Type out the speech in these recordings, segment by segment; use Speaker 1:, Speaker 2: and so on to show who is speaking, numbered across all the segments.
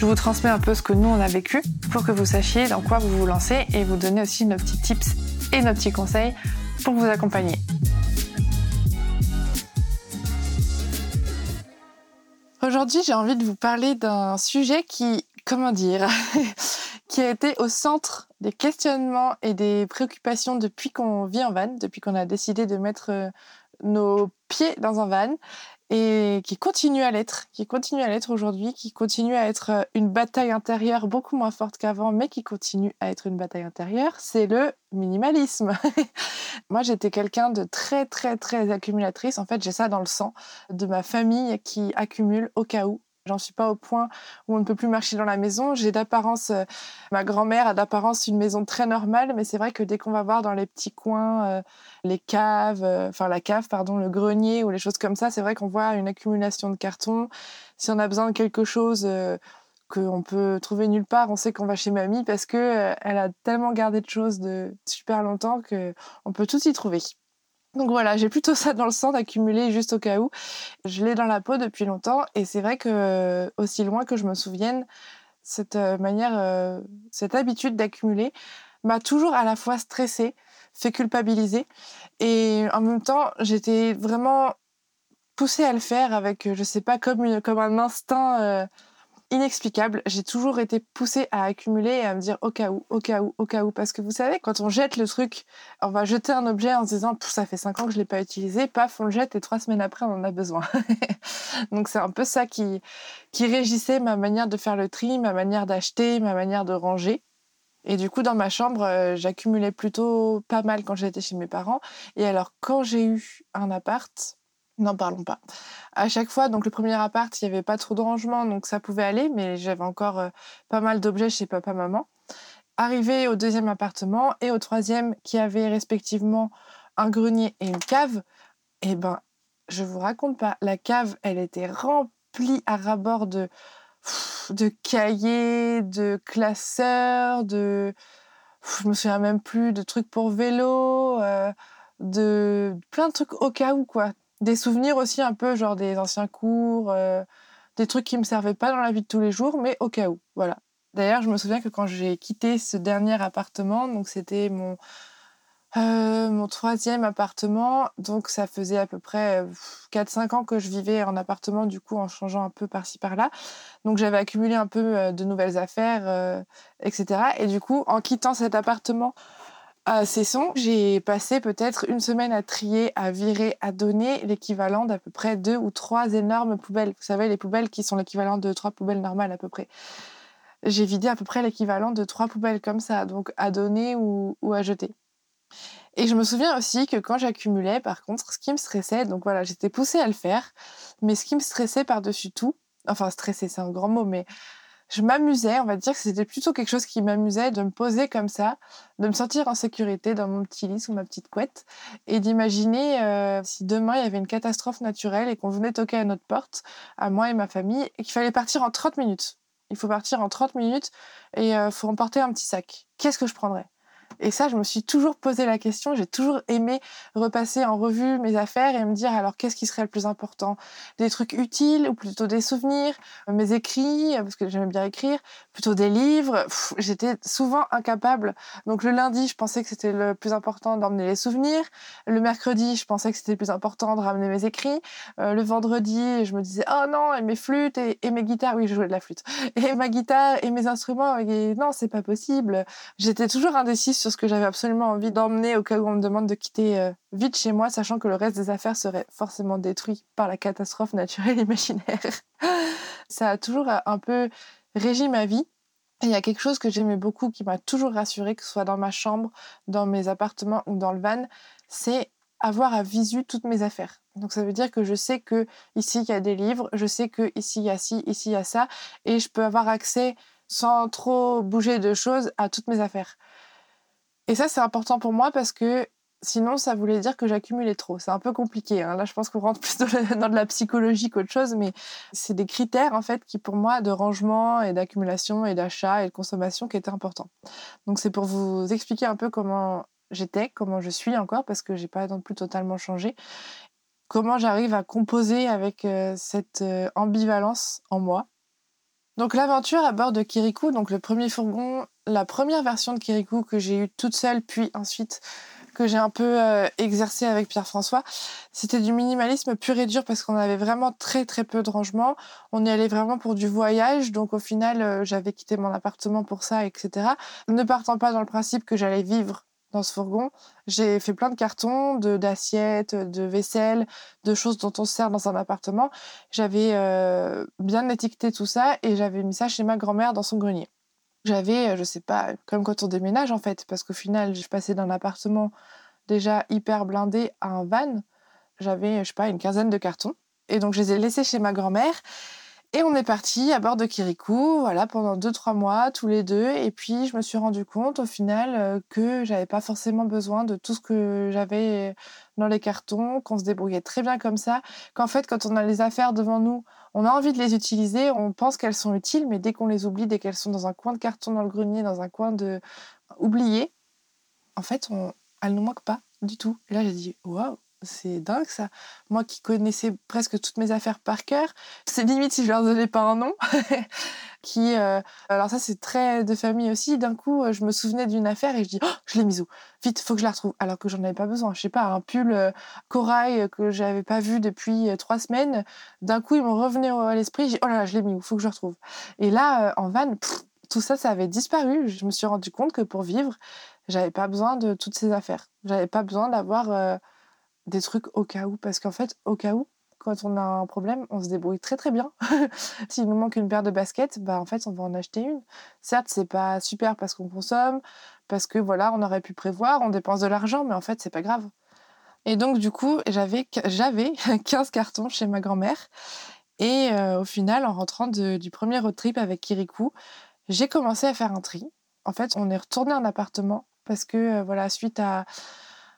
Speaker 1: Je vous transmets un peu ce que nous on a vécu pour que vous sachiez dans quoi vous vous lancez et vous donner aussi nos petits tips et nos petits conseils pour vous accompagner. Aujourd'hui, j'ai envie de vous parler d'un sujet qui, comment dire, qui a été au centre des questionnements et des préoccupations depuis qu'on vit en van, depuis qu'on a décidé de mettre euh, nos pieds dans un van et qui continue à l'être, qui continue à l'être aujourd'hui, qui continue à être euh, une bataille intérieure beaucoup moins forte qu'avant, mais qui continue à être une bataille intérieure, c'est le minimalisme. Moi, j'étais quelqu'un de très, très, très accumulatrice. En fait, j'ai ça dans le sang de ma famille qui accumule au cas où J'en suis pas au point où on ne peut plus marcher dans la maison. J'ai d'apparence, euh, ma grand-mère a d'apparence une maison très normale, mais c'est vrai que dès qu'on va voir dans les petits coins, euh, les caves, euh, enfin la cave, pardon, le grenier ou les choses comme ça, c'est vrai qu'on voit une accumulation de cartons. Si on a besoin de quelque chose qu'on peut trouver nulle part, on sait qu'on va chez mamie parce que elle a tellement gardé de choses de super longtemps que on peut tout y trouver. Donc voilà, j'ai plutôt ça dans le sang d'accumuler juste au cas où. Je l'ai dans la peau depuis longtemps et c'est vrai que aussi loin que je me souvienne, cette euh, manière, euh, cette habitude d'accumuler m'a toujours à la fois stressée, fait culpabiliser et en même temps j'étais vraiment poussée à le faire avec, je sais pas, comme, comme un instinct euh, inexplicable. J'ai toujours été poussée à accumuler et à me dire au cas où, au cas où, au cas où. Parce que vous savez, quand on jette le truc, on va jeter un objet en se disant ça fait cinq ans que je l'ai pas utilisé, paf, on le jette et trois semaines après on en a besoin. Donc c'est un peu ça qui, qui régissait ma manière de faire le tri, ma manière d'acheter, ma manière de ranger. Et du coup, dans ma chambre, euh, j'accumulais plutôt pas mal quand j'étais chez mes parents. Et alors, quand j'ai eu un appart, N'en parlons pas. À chaque fois, donc le premier appart, il n'y avait pas trop de rangement, donc ça pouvait aller, mais j'avais encore euh, pas mal d'objets chez papa-maman. Arrivé au deuxième appartement et au troisième, qui avait respectivement un grenier et une cave, eh ben, je vous raconte pas, la cave, elle était remplie à rabord de, de cahiers, de classeurs, de, je me souviens même plus, de trucs pour vélo, euh, de plein de trucs au cas où, quoi des souvenirs aussi un peu, genre des anciens cours, euh, des trucs qui me servaient pas dans la vie de tous les jours, mais au cas où, voilà. D'ailleurs, je me souviens que quand j'ai quitté ce dernier appartement, donc c'était mon euh, mon troisième appartement, donc ça faisait à peu près 4-5 euh, ans que je vivais en appartement, du coup en changeant un peu par-ci par-là. Donc j'avais accumulé un peu de nouvelles affaires, etc. Et du coup, en quittant cet appartement à Cesson, j'ai passé peut-être une semaine à trier, à virer, à donner l'équivalent d'à peu près deux ou trois énormes poubelles. Vous savez, les poubelles qui sont l'équivalent de trois poubelles normales à peu près. J'ai vidé à peu près l'équivalent de trois poubelles comme ça, donc à donner ou, à jeter. Et je me souviens aussi que quand j'accumulais, par contre, ce qui me stressait, donc voilà, j'étais poussée à le faire, mais ce qui me stressait par-dessus tout, enfin stresser c'est un grand mot, mais je m'amusais, on va dire que c'était plutôt quelque chose qui m'amusait de me poser comme ça, de me sentir en sécurité dans mon petit lit sous ma petite couette et d'imaginer euh, si demain il y avait une catastrophe naturelle et qu'on venait toquer à notre porte, à moi et ma famille, et qu'il fallait partir en 30 minutes. Il faut partir en 30 minutes et il euh, faut emporter un petit sac. Qu'est-ce que je prendrais? Et ça, je me suis toujours posé la question. J'ai toujours aimé repasser en revue mes affaires et me dire alors qu'est-ce qui serait le plus important? Des trucs utiles ou plutôt des souvenirs? Mes écrits, parce que j'aimais bien écrire, plutôt des livres? J'étais souvent incapable. Donc le lundi, je pensais que c'était le plus important d'emmener les souvenirs. Le mercredi, je pensais que c'était le plus important de ramener mes écrits. Euh, le vendredi, je me disais oh non, et mes flûtes et, mes guitares. Oui, je jouais de la flûte. Et ma guitare et mes instruments. Et non, c'est pas possible. J'étais toujours indécise sur que j'avais absolument envie d'emmener au cas où on me demande de quitter euh, vite chez moi, sachant que le reste des affaires serait forcément détruit par la catastrophe naturelle imaginaire. Ça a toujours euh, un peu régi ma vie. Il y a quelque chose que j'aimais beaucoup qui m'a toujours rassurée, que ce soit dans ma chambre, dans mes appartements ou dans le van, c'est avoir à visu toutes mes affaires. Donc ça veut dire que je sais que ici il y a des livres, je sais que ici il y a ci, ici il y a ça, et je peux avoir accès sans trop bouger de choses à toutes mes affaires. Et ça c'est important pour moi parce que sinon ça voulait dire que j'accumulais trop. C'est un peu compliqué. Hein. Là je pense qu'on rentre plus dans, de la psychologie qu'autre chose, mais c'est des critères en fait qui pour moi de rangement et d'accumulation et d'achat et de consommation qui étaient importants. Donc c'est pour vous expliquer un peu comment j'étais, comment je suis encore, parce que j'ai pas non plus totalement changé. Comment j'arrive à composer avec euh, cette euh, ambivalence en moi. Donc l'aventure à bord de Kirikou, donc le premier fourgon, la première version de Kirikou que j'ai eue toute seule, puis ensuite que j'ai un peu euh, exercé avec Pierre-François, c'était du minimalisme pur et dur parce qu'on avait vraiment très très peu de rangement. On y allait vraiment pour du voyage, donc au final j'avais quitté mon appartement pour ça, etc. Ne partant pas dans le principe que j'allais vivre dans ce fourgon. J'ai fait plein de cartons, de d'assiettes, de vaisselle, de choses dont on se sert dans un appartement. J'avais euh, bien étiqueté tout ça et j'avais mis ça chez ma grand-mère dans son grenier. J'avais, euh, je sais pas, comme quand on déménage en fait, parce qu'au final, je passais d'un appartement déjà hyper blindé à un van. J'avais, je sais pas, une quinzaine de cartons. Et donc, je les ai laissés chez ma grand-mère. Et on est parti à bord de Kirikou, voilà, pendant 2-3 mois, tous les deux. Et puis, je me suis rendu compte, au final, euh, que j'avais pas forcément besoin de tout ce que j'avais dans les cartons, qu'on se débrouillait très bien comme ça. Qu'en fait, quand on a les affaires devant nous, on a envie de les utiliser, on pense qu'elles sont utiles, mais dès qu'on les oublie, dès qu'elles sont dans un coin de carton dans le grenier, dans un coin de oublié, en fait, elles nous manquent pas du tout. Et là, j'ai dit, waouh, c'est dingue ça. Moi qui connaissais presque toutes mes affaires par cœur, c'est limite si je leur donnais pas un nom. qui, euh, alors ça c'est très de famille aussi. D'un coup, euh, je me souvenais d'une affaire et je dis, oh, je l'ai mise où? Vite, faut que je la retrouve. Alors que j'en avais pas besoin. Je sais pas, un pull euh, corail que j'avais pas vu depuis trois semaines. D'un coup, il me revenait à l'esprit. J'ai, oh là là, je l'ai mis où? Faut que je le retrouve. Et là, en van, tout ça, ça avait disparu. Je me suis rendu compte que pour vivre, j'avais pas besoin de toutes ces affaires. J'avais pas besoin d'avoir des trucs au cas où. Parce qu'en fait, au cas où, quand on a un problème, on se débrouille très très bien. S'il nous manque une paire de baskets, bah en fait, on va en acheter une. Certes, c'est pas super parce qu'on consomme, parce que voilà, on aurait pu prévoir, on dépense de l'argent, mais en fait, c'est pas grave. Et donc, du coup, j'avais, j'avais 15 cartons chez ma grand-mère. Et euh, au final, en rentrant du premier road trip avec Kirikou, j'ai commencé à faire un tri. En fait, on est retourné en appartement parce que, euh, voilà, suite à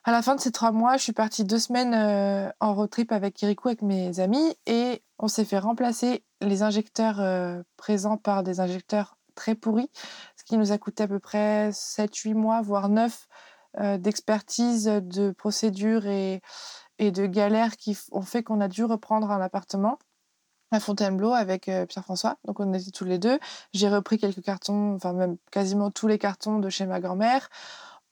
Speaker 1: à la fin de ces trois mois, je suis partie deux semaines euh, en road trip avec Kirikou, avec mes amis, et on s'est fait remplacer les injecteurs euh, présents par des injecteurs très pourris, ce qui nous a coûté à peu près 7-8 mois, voire 9 euh, d'expertise, de procédures et, et de galères qui ont fait qu'on a dû reprendre un appartement à Fontainebleau avec Pierre-François. Donc on était tous les deux. J'ai repris quelques cartons, enfin même quasiment tous les cartons de chez ma grand-mère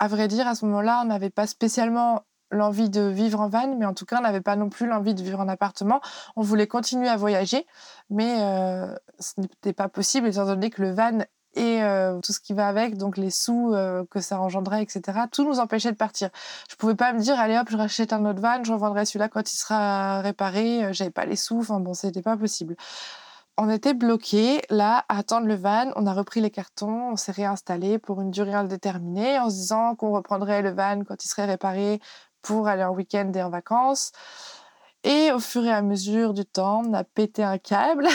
Speaker 1: à vrai dire, à ce moment-là, on n'avait pas spécialement l'envie de vivre en van, mais en tout cas, on n'avait pas non plus l'envie de vivre en appartement. On voulait continuer à voyager, mais euh, ce n'était pas possible étant donné que le van et euh, tout ce qui va avec, donc les sous euh, que ça engendrait, etc., tout nous empêchait de partir. Je pouvais pas me dire, allez hop, je rachète un autre van, je revendrai celui-là quand il sera réparé, j'avais pas les sous, enfin bon, c'était pas possible on était bloqué là à attendre le van. On a repris les cartons, on s'est réinstallé pour une durée indéterminée en se disant qu'on reprendrait le van quand il serait réparé pour aller en week-end et en vacances. Et au fur et à mesure du temps, on a pété un câble.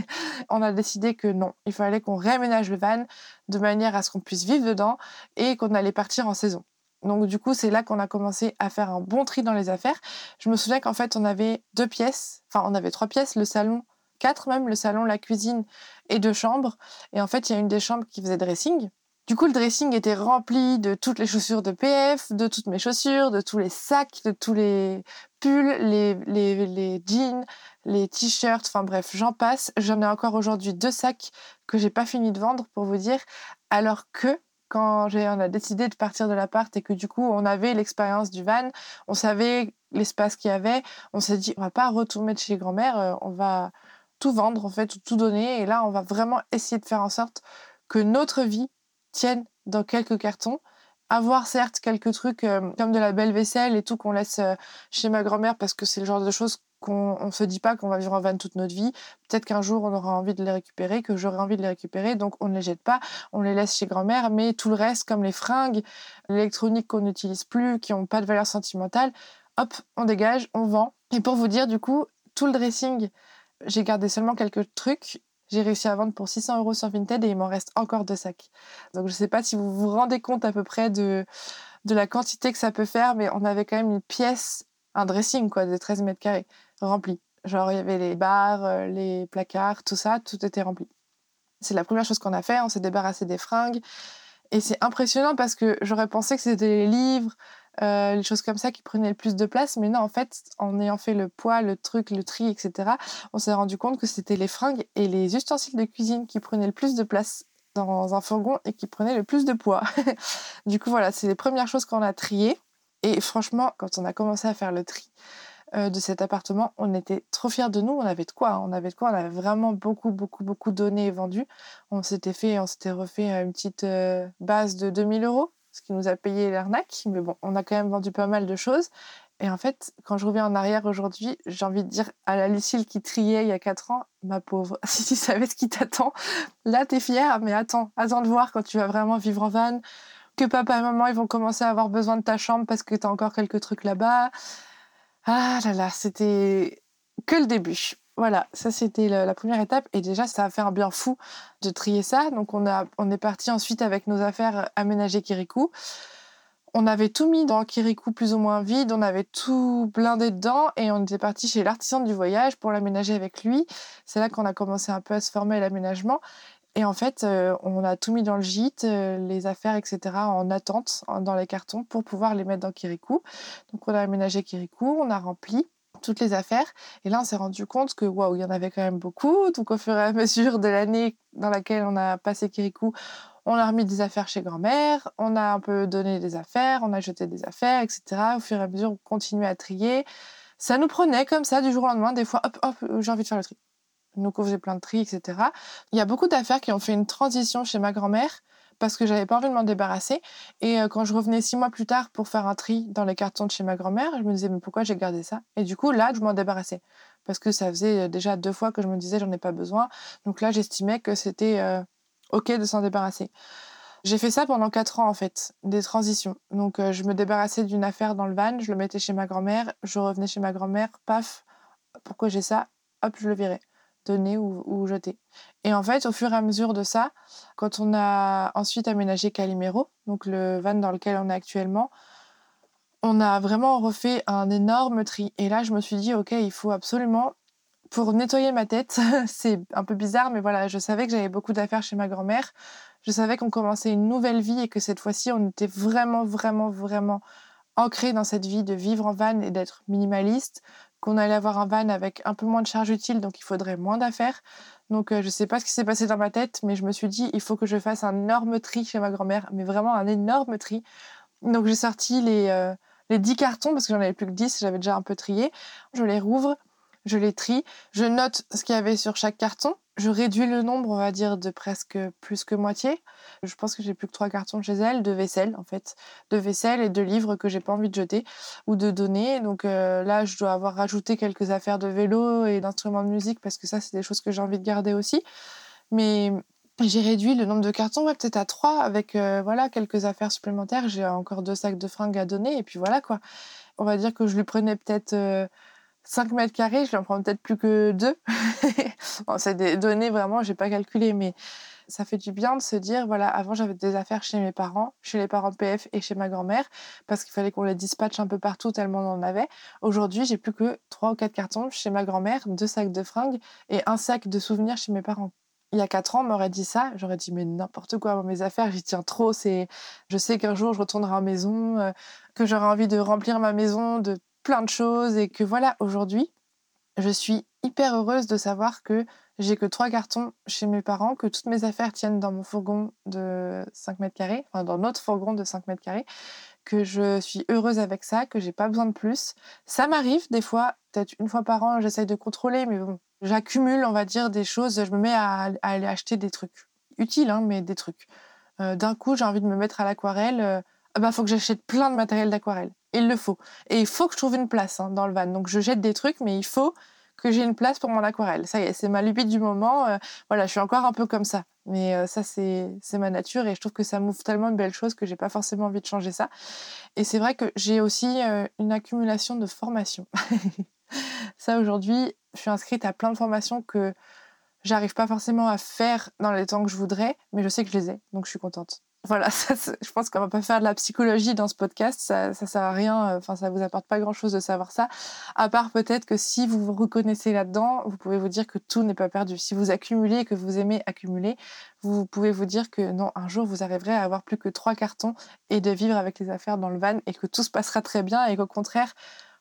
Speaker 1: on a décidé que non, il fallait qu'on réaménage le van de manière à ce qu'on puisse vivre dedans et qu'on allait partir en saison. Donc du coup, c'est là qu'on a commencé à faire un bon tri dans les affaires. Je me souviens qu'en fait, on avait deux pièces, enfin on avait trois pièces, le salon, quatre même, le salon, la cuisine et deux chambres. Et en fait, il y a une des chambres qui faisait dressing. Du coup, le dressing était rempli de toutes les chaussures de PF, de toutes mes chaussures, de tous les sacs, de tous les pulls, les, les, les jeans, les t-shirts, enfin bref, j'en passe. J'en ai encore aujourd'hui deux sacs que j'ai pas fini de vendre pour vous dire. Alors que quand on a décidé de partir de l'appart et que du coup on avait l'expérience du van, on savait l'espace qu'il y avait, on s'est dit on va pas retourner de chez grand-mère, euh, on va tout vendre en fait, tout donner et là on va vraiment essayer de faire en sorte que notre vie tiennent dans quelques cartons. Avoir certes quelques trucs euh, comme de la belle vaisselle et tout qu'on laisse euh, chez ma grand-mère parce que c'est le genre de choses qu'on ne se dit pas qu'on va vivre en van toute notre vie. Peut-être qu'un jour on aura envie de les récupérer, que j'aurai envie de les récupérer, donc on ne les jette pas, on les laisse chez grand-mère, mais tout le reste, comme les fringues, l'électronique qu'on n'utilise plus, qui n'ont pas de valeur sentimentale, hop, on dégage, on vend. Et pour vous dire, du coup, tout le dressing, j'ai gardé seulement quelques trucs j'ai réussi à vendre pour 600 euros sur Vinted et il m'en reste encore deux sacs. Donc je ne sais pas si vous vous rendez compte à peu près de, de la quantité que ça peut faire, mais on avait quand même une pièce, un dressing quoi, de 13 mètres carrés rempli. Genre il y avait les barres, euh, les placards, tout ça, tout était rempli. C'est la première chose qu'on a fait, on s'est débarrassé des fringues. Et c'est impressionnant parce que j'aurais pensé que c'était les livres, euh, les choses comme ça qui prenaient le plus de place. Mais non, en fait, en ayant fait le poids, le truc, le tri, etc., on s'est rendu compte que c'était les fringues et les ustensiles de cuisine qui prenaient le plus de place dans un fourgon et qui prenaient le plus de poids. du coup, voilà, c'est les premières choses qu'on a triées. Et franchement, quand on a commencé à faire le tri, euh, de cet appartement, on était trop fiers de nous. On avait de quoi, hein. on avait de quoi. On avait vraiment beaucoup, beaucoup, beaucoup donné et vendu. On s'était fait, on s'était refait une petite euh, base de 2000 euros qui nous a payé l'arnaque. Mais bon, on a quand même vendu pas mal de choses. Et en fait, quand je reviens en arrière aujourd'hui, j'ai envie de dire à la Lucille qui triait il y a 4 ans, ma pauvre, si tu savais ce qui t'attend, là t'es fière, mais attends, attends de voir quand tu vas vraiment vivre en van, que papa et maman ils vont commencer à avoir besoin de ta chambre parce que t'as encore quelques trucs là-bas. Ah là là, c'était que le début. Voilà, ça c'était la, première étape et déjà ça a fait un bien fou de trier ça. Donc on, a, on est parti ensuite avec nos affaires aménager Kirikou. On avait tout mis dans Kirikou plus ou moins vide, on avait tout blindé dedans et on était parti chez l'artisan du voyage pour l'aménager avec lui. C'est là qu'on a commencé un peu à se former l'aménagement. Et en fait, euh, on a tout mis dans le gîte, euh, les affaires, etc., en attente dans les cartons pour pouvoir les mettre dans Kirikou. Donc on a aménagé Kirikou, on a rempli toutes les affaires. Et là, on s'est rendu compte que waouh, il y en avait quand même beaucoup. Donc, au fur et à mesure de l'année dans laquelle on a passé Kirikou, on a remis des affaires chez grand-mère, on a un peu donné des affaires, on a jeté des affaires, etc. Au fur et à mesure, on continuait à trier. Ça nous prenait comme ça du jour au lendemain. Des fois, hop, hop, j'ai envie de faire le tri. Donc, on faisait plein de tri, etc. Il y a beaucoup d'affaires qui ont fait une transition chez ma grand-mère parce que j'avais pas envie de m'en débarrasser. Et quand je revenais six mois plus tard pour faire un tri dans les cartons de chez ma grand-mère, je me disais mais pourquoi j'ai gardé ça? Et du coup là, je m'en débarrassais parce que ça faisait déjà deux fois que je me disais j'en ai pas besoin. Donc là, j'estimais que c'était ok de s'en débarrasser. J'ai fait ça pendant quatre ans en fait, des transitions. Donc je me débarrassais d'une affaire dans le van, je le mettais chez ma grand-mère, je revenais chez ma grand-mère, paf, pourquoi j'ai ça? Hop, je le virais donner ou, jeter. Et en fait, au fur et à mesure de ça, quand on a ensuite aménagé Calimero, donc le van dans lequel on est actuellement, on a vraiment refait un énorme tri. Et là, je me suis dit, OK, il faut absolument, pour nettoyer ma tête, c'est un peu bizarre, mais voilà, je savais que j'avais beaucoup d'affaires chez ma grand-mère. Je savais qu'on commençait une nouvelle vie et que cette fois-ci, on était vraiment, vraiment, vraiment ancré dans cette vie de vivre en van et d'être minimaliste, qu'on allait avoir un van avec un peu moins de charge utile, donc il faudrait moins d'affaires. Donc euh, je ne sais pas ce qui s'est passé dans ma tête, mais je me suis dit, il faut que je fasse un énorme tri chez ma grand-mère, mais vraiment un énorme tri. Donc j'ai sorti les, euh, les 10 cartons, parce que j'en avais plus que 10, j'avais déjà un peu trié. Je les rouvre, je les trie, je note ce qu'il y avait sur chaque carton, je réduis le nombre, on va dire, de presque plus que moitié. Je pense que j'ai plus que trois cartons chez elle, de vaisselle en fait, de vaisselle et de livres que j'ai pas envie de jeter ou de donner. Donc euh, là, je dois avoir rajouté quelques affaires de vélo et d'instruments de musique parce que ça, c'est des choses que j'ai envie de garder aussi. Mais j'ai réduit le nombre de cartons, peut-être à trois, avec euh, voilà quelques affaires supplémentaires. J'ai encore deux sacs de fringues à donner et puis voilà quoi. On va dire que je lui prenais peut-être euh, 5 mètres carrés, je lui en prends peut-être plus que 2. bon, c'est des données vraiment, j'ai pas calculé, mais ça fait du bien de se dire voilà, avant j'avais des affaires chez mes parents, chez les parents PF et chez ma grand-mère, parce qu'il fallait qu'on les dispatche un peu partout tellement on en avait. Aujourd'hui, j'ai plus que 3 ou 4 cartons chez ma grand-mère, deux sacs de fringues et un sac de souvenirs chez mes parents. il y a quatre ans, m'aurait dit ça, j'aurais dit mais n'importe quoi, mes affaires, j'y tiens trop. C'est, je sais qu'un jour je retournerai en maison, euh, que j'aurai envie de remplir ma maison de plein de choses et que voilà, aujourd'hui, je suis hyper heureuse de savoir que j'ai que trois cartons chez mes parents, que toutes mes affaires tiennent dans mon fourgon de 5 mètres carrés, enfin dans notre fourgon de 5 mètres carrés, que je suis heureuse avec ça, que j'ai pas besoin de plus. Ça m'arrive des fois, peut-être une fois par an, j'essaye de contrôler, mais bon, j'accumule, on va dire, des choses. Je me mets à, aller acheter des trucs utiles, hein, mais des trucs. Euh, d'un coup, j'ai envie de me mettre à l'aquarelle. Euh, ah bah, faut que j'achète plein de matériel d'aquarelle. Il le faut. Et il faut que je trouve une place hein, dans le van. Donc, je jette des trucs, mais il faut que j'ai une place pour mon aquarelle. Ça y est, c'est ma lubie du moment. Euh, voilà, je suis encore un peu comme ça. Mais ça, c'est ma nature et je trouve que ça m'ouvre tellement de belles choses que j'ai pas forcément envie de changer ça. Et c'est vrai que j'ai aussi une accumulation de formations. ça, aujourd'hui, je suis inscrite à plein de formations que j'arrive pas forcément à faire dans les temps que je voudrais, mais je sais que je les ai, donc je suis contente. Voilà, je pense qu'on va pas faire de la psychologie dans ce podcast, ça, ça sert à rien, euh, enfin ça vous apporte pas grand chose de savoir ça, à part peut-être que si vous vous reconnaissez là-dedans, vous pouvez vous dire que tout n'est pas perdu. Si vous accumulez et que vous aimez accumuler, vous pouvez vous dire que non, un jour vous arriverez à avoir plus que trois cartons et de vivre avec les affaires dans le van et que tout se passera très bien et qu'au contraire,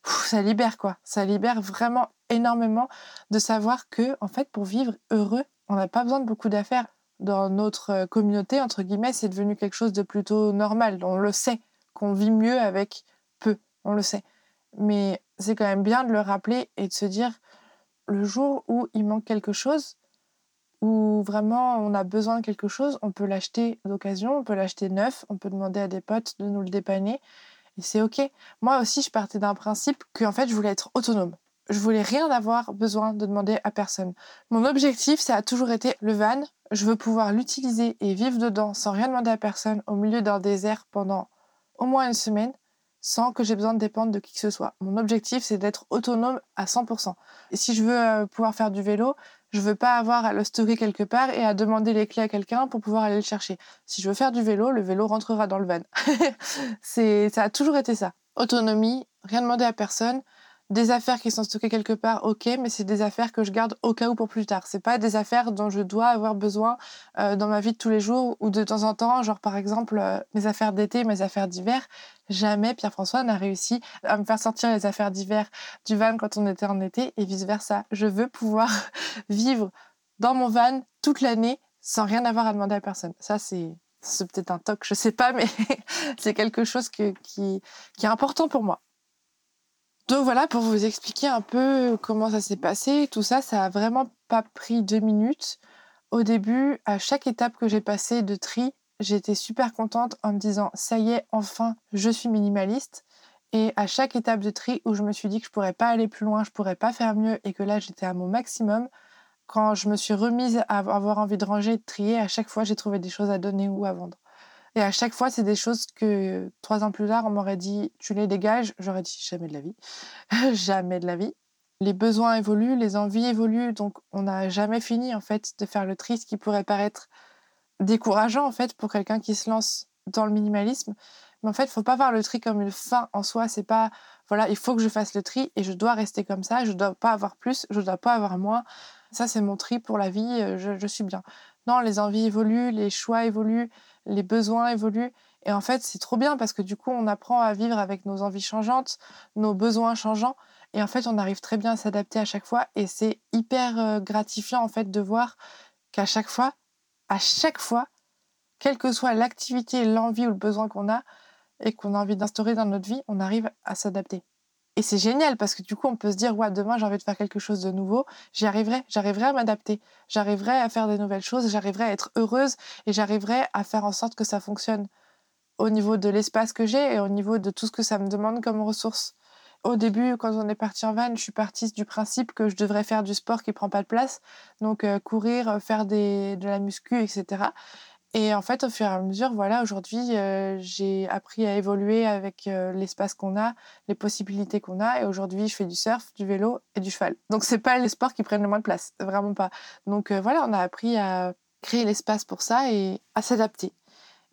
Speaker 1: ça libère quoi. Ça libère vraiment énormément de savoir que, en fait, pour vivre heureux, on n'a pas besoin de beaucoup d'affaires. Dans notre euh, communauté, entre guillemets, c'est devenu quelque chose de plutôt normal. On le sait, qu'on vit mieux avec peu. On le sait. Mais c'est quand même bien de le rappeler et de se dire, le jour où il manque quelque chose, où vraiment on a besoin de quelque chose, on peut l'acheter d'occasion, on peut l'acheter neuf, on peut demander à des potes de nous le dépanner. Et c'est OK. Moi aussi, je partais d'un principe que en fait, je voulais être autonome. Je voulais rien avoir besoin de demander à personne. Mon objectif, ça a toujours été le van. Je veux pouvoir l'utiliser et vivre dedans sans rien demander à personne au milieu d'un désert pendant au moins une semaine sans que j'ai besoin de dépendre de qui que ce soit. Mon objectif, c'est d'être autonome à 100%. Et si je veux euh, pouvoir faire du vélo, je veux pas avoir à le stocker quelque part et à demander les clés à quelqu'un pour pouvoir aller le chercher. Si je veux faire du vélo, le vélo rentrera dans le van. c'est, ça a toujours été ça. Autonomie, rien demander à personne, des affaires qui sont stockées quelque part, ok, mais c'est des affaires que je garde au cas où pour plus tard. C'est pas des affaires dont je dois avoir besoin euh, dans ma vie de tous les jours ou de temps en temps, genre par exemple euh, mes affaires d'été, mes affaires d'hiver. Jamais Pierre-François n'a réussi à me faire sortir les affaires d'hiver du van quand on était en été et vice versa. Je veux pouvoir vivre dans mon van toute l'année sans rien avoir à demander à personne. Ça, c'est c'est peut-être un toc, je sais pas, mais c'est quelque chose qui, qui est important pour moi. Donc voilà, pour vous expliquer un peu comment ça s'est passé, tout ça, ça a vraiment pas pris deux minutes. Au début, à chaque étape que j'ai passée de tri, j'étais super contente en me disant ça y est, enfin, je suis minimaliste. Et à chaque étape de tri où je me suis dit que je pourrais pas aller plus loin, je pourrais pas faire mieux et que là j'étais à mon maximum, quand je me suis remise à avoir envie de ranger de trier, à chaque fois j'ai trouvé des choses à donner ou à vendre. Et à chaque fois, c'est des choses que trois ans plus tard, on m'aurait dit tu les dégages. J'aurais dit jamais de la vie. jamais de la vie. Les besoins évoluent, les envies évoluent, donc on n'a jamais fini en fait de faire le tri, ce qui pourrait paraître décourageant en fait pour quelqu'un qui se lance dans le minimalisme. Mais en fait, il faut pas voir le tri comme une fin en soi. C'est pas voilà, il faut que je fasse le tri et je dois rester comme ça. Je dois pas avoir plus, je dois pas avoir moins. Ça, c'est mon tri pour la vie. Euh, je, je suis bien. Non, les envies évoluent, les choix évoluent, les besoins évoluent. Et en fait, c'est trop bien parce que du coup, on apprend à vivre avec nos envies changeantes, nos besoins changeants. Et en fait, on arrive très bien à s'adapter à chaque fois. Et c'est hyper euh, gratifiant, en fait, de voir qu'à chaque fois, à chaque fois, quelle que soit l'activité, l'envie ou le besoin qu'on a et qu'on a envie d'instaurer dans notre vie, on arrive à s'adapter. Et c'est génial parce que du coup, on peut se dire, demain, j'ai envie de faire quelque chose de nouveau, j'y arriverai, j'arriverai à m'adapter, j'arriverai à faire des nouvelles choses, j'arriverai à être heureuse et j'arriverai à faire en sorte que ça fonctionne au niveau de l'espace que j'ai et au niveau de tout ce que ça me demande comme ressources. Au début, quand on est parti en van, je suis partie du principe que je devrais faire du sport qui prend pas de place, donc euh, courir, faire de la muscu, etc. Et en fait, au fur et à mesure, voilà, aujourd'hui, euh, j'ai appris à évoluer avec euh, l'espace qu'on a, les possibilités qu'on a. Et aujourd'hui, je fais du surf, du vélo et du cheval. Donc, c'est pas les sports qui prennent le moins de place, vraiment pas. Donc euh, voilà, on a appris à créer l'espace pour ça et à s'adapter.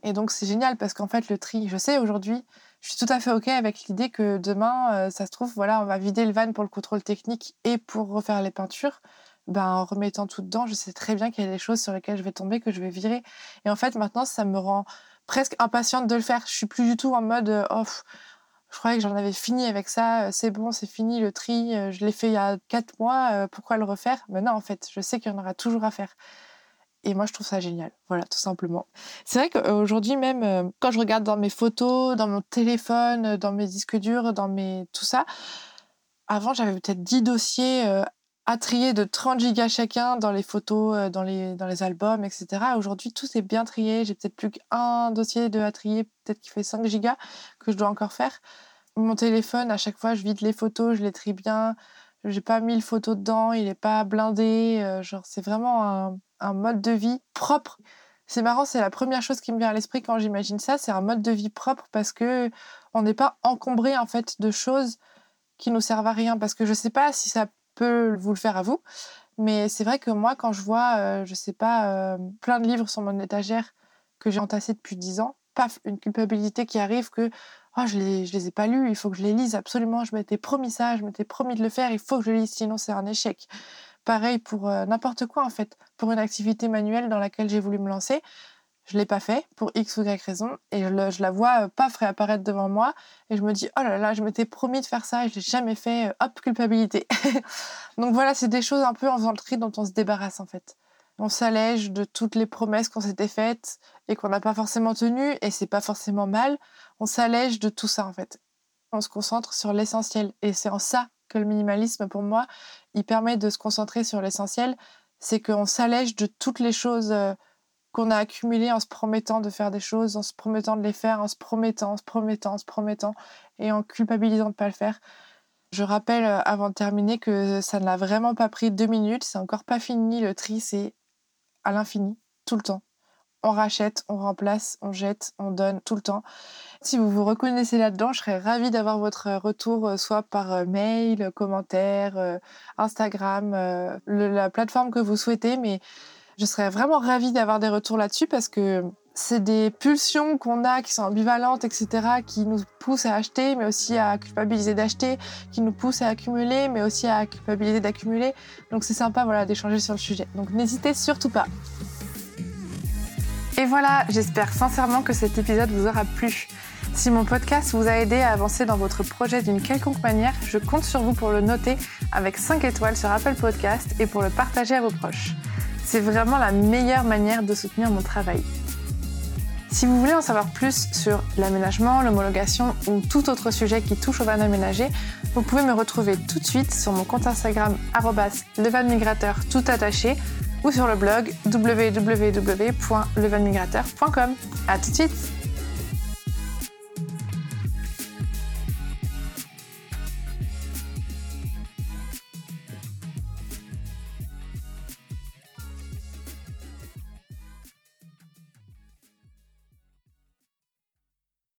Speaker 1: Et donc, c'est génial parce qu'en fait, le tri, je sais aujourd'hui, je suis tout à fait OK avec l'idée que demain, ça se trouve, voilà, on va vider le van pour le contrôle technique et pour refaire les peintures. Ben, en remettant tout dedans, je sais très bien qu'il y a des choses sur lesquelles je vais tomber, que je vais virer. Et en fait, maintenant, ça me rend presque impatiente de le faire. Je suis plus du tout en mode, euh, oh, je croyais que j'en avais fini avec ça, euh, c'est bon, c'est fini, le tri, euh, je l'ai fait il y a quatre mois, pourquoi le refaire? Mais non, en fait, je sais qu'il y en aura toujours à faire. Et moi, je trouve ça génial. Voilà, tout simplement. C'est vrai qu'aujourd'hui, même quand je regarde dans mes photos, dans mon téléphone, dans mes disques durs, dans mes. tout ça, avant, j'avais peut-être 10 dossiers à trier de 30 gigas chacun dans les photos, euh, dans les, dans les albums, etc. Aujourd'hui, tout est bien trié. J'ai peut-être plus qu'un dossier de à trier, peut-être qui fait 5 gigas, que je dois encore faire. Mon téléphone, à chaque fois, je vide les photos, je les trie bien. J'ai pas mis le photo dedans, il est pas blindé. Euh, genre, c'est vraiment un, un, mode de vie propre. C'est marrant, c'est la première chose qui me vient à l'esprit quand j'imagine ça. C'est un mode de vie propre parce que on n'est pas encombré en fait de choses qui nous servent à rien. Parce que je sais pas si ça peut vous le faire à vous. Mais c'est vrai que moi, quand je vois, euh, je sais pas, euh, plein de livres sur mon étagère que j'ai entassés depuis dix ans, paf, une culpabilité qui arrive que oh, je les, les ai pas lus, il faut que je les lise absolument. Je m'étais promis ça, je m'étais promis de le faire, il faut que je lise, sinon c'est un échec. Pareil pour euh, n'importe quoi en fait, pour une activité manuelle dans laquelle j'ai voulu me lancer. Je l'ai pas fait pour X ou Y raison et je, la vois euh, pas réapparaître devant moi et je me dis oh là là je m'étais promis de faire ça et je l'ai jamais fait euh, hop culpabilité. Donc voilà c'est des choses un peu en faisant le tri dont on se débarrasse en fait. On s'allège de toutes les promesses qu'on s'était faites et qu'on n'a pas forcément tenues et c'est pas forcément mal. On s'allège de tout ça en fait. On se concentre sur l'essentiel et c'est en ça que le minimalisme pour moi il permet de se concentrer sur l'essentiel. C'est qu'on s'allège de toutes les choses euh, qu'on a accumulé en se promettant de faire des choses, en se promettant de les faire, en se promettant, en se promettant, en se promettant, et en culpabilisant de ne pas le faire. Je rappelle euh, avant de terminer que ça ne l'a vraiment pas pris deux minutes, c'est encore pas fini, le tri c'est à l'infini, tout le temps. On rachète, on remplace, on jette, on donne tout le temps. Si vous vous reconnaissez là-dedans, je serais ravie d'avoir votre retour, euh, soit par euh, mail, commentaire, Instagram, la plateforme que vous souhaitez, mais je serais vraiment ravie d'avoir des retours là-dessus parce que c'est des pulsions qu'on a qui sont ambivalentes, etc., qui nous poussent à acheter, mais aussi à culpabiliser d'acheter, qui nous poussent à accumuler, mais aussi à culpabiliser d'accumuler. Donc c'est sympa voilà, d'échanger sur le sujet. Donc n'hésitez surtout pas. Et voilà, j'espère sincèrement que cet épisode vous aura plu. Si mon podcast vous a aidé à avancer dans votre projet d'une quelconque manière, je compte sur vous pour le noter avec 5 étoiles sur Apple Podcast et pour le partager à vos proches. C'est vraiment la meilleure manière de soutenir mon travail. Si vous voulez en savoir plus sur l'aménagement, l'homologation ou tout autre sujet qui touche au van aménagé, vous pouvez me retrouver tout de suite sur mon compte Instagram levanmigrateur tout attaché ou sur le blog www.levanmigrateur.com. À tout de suite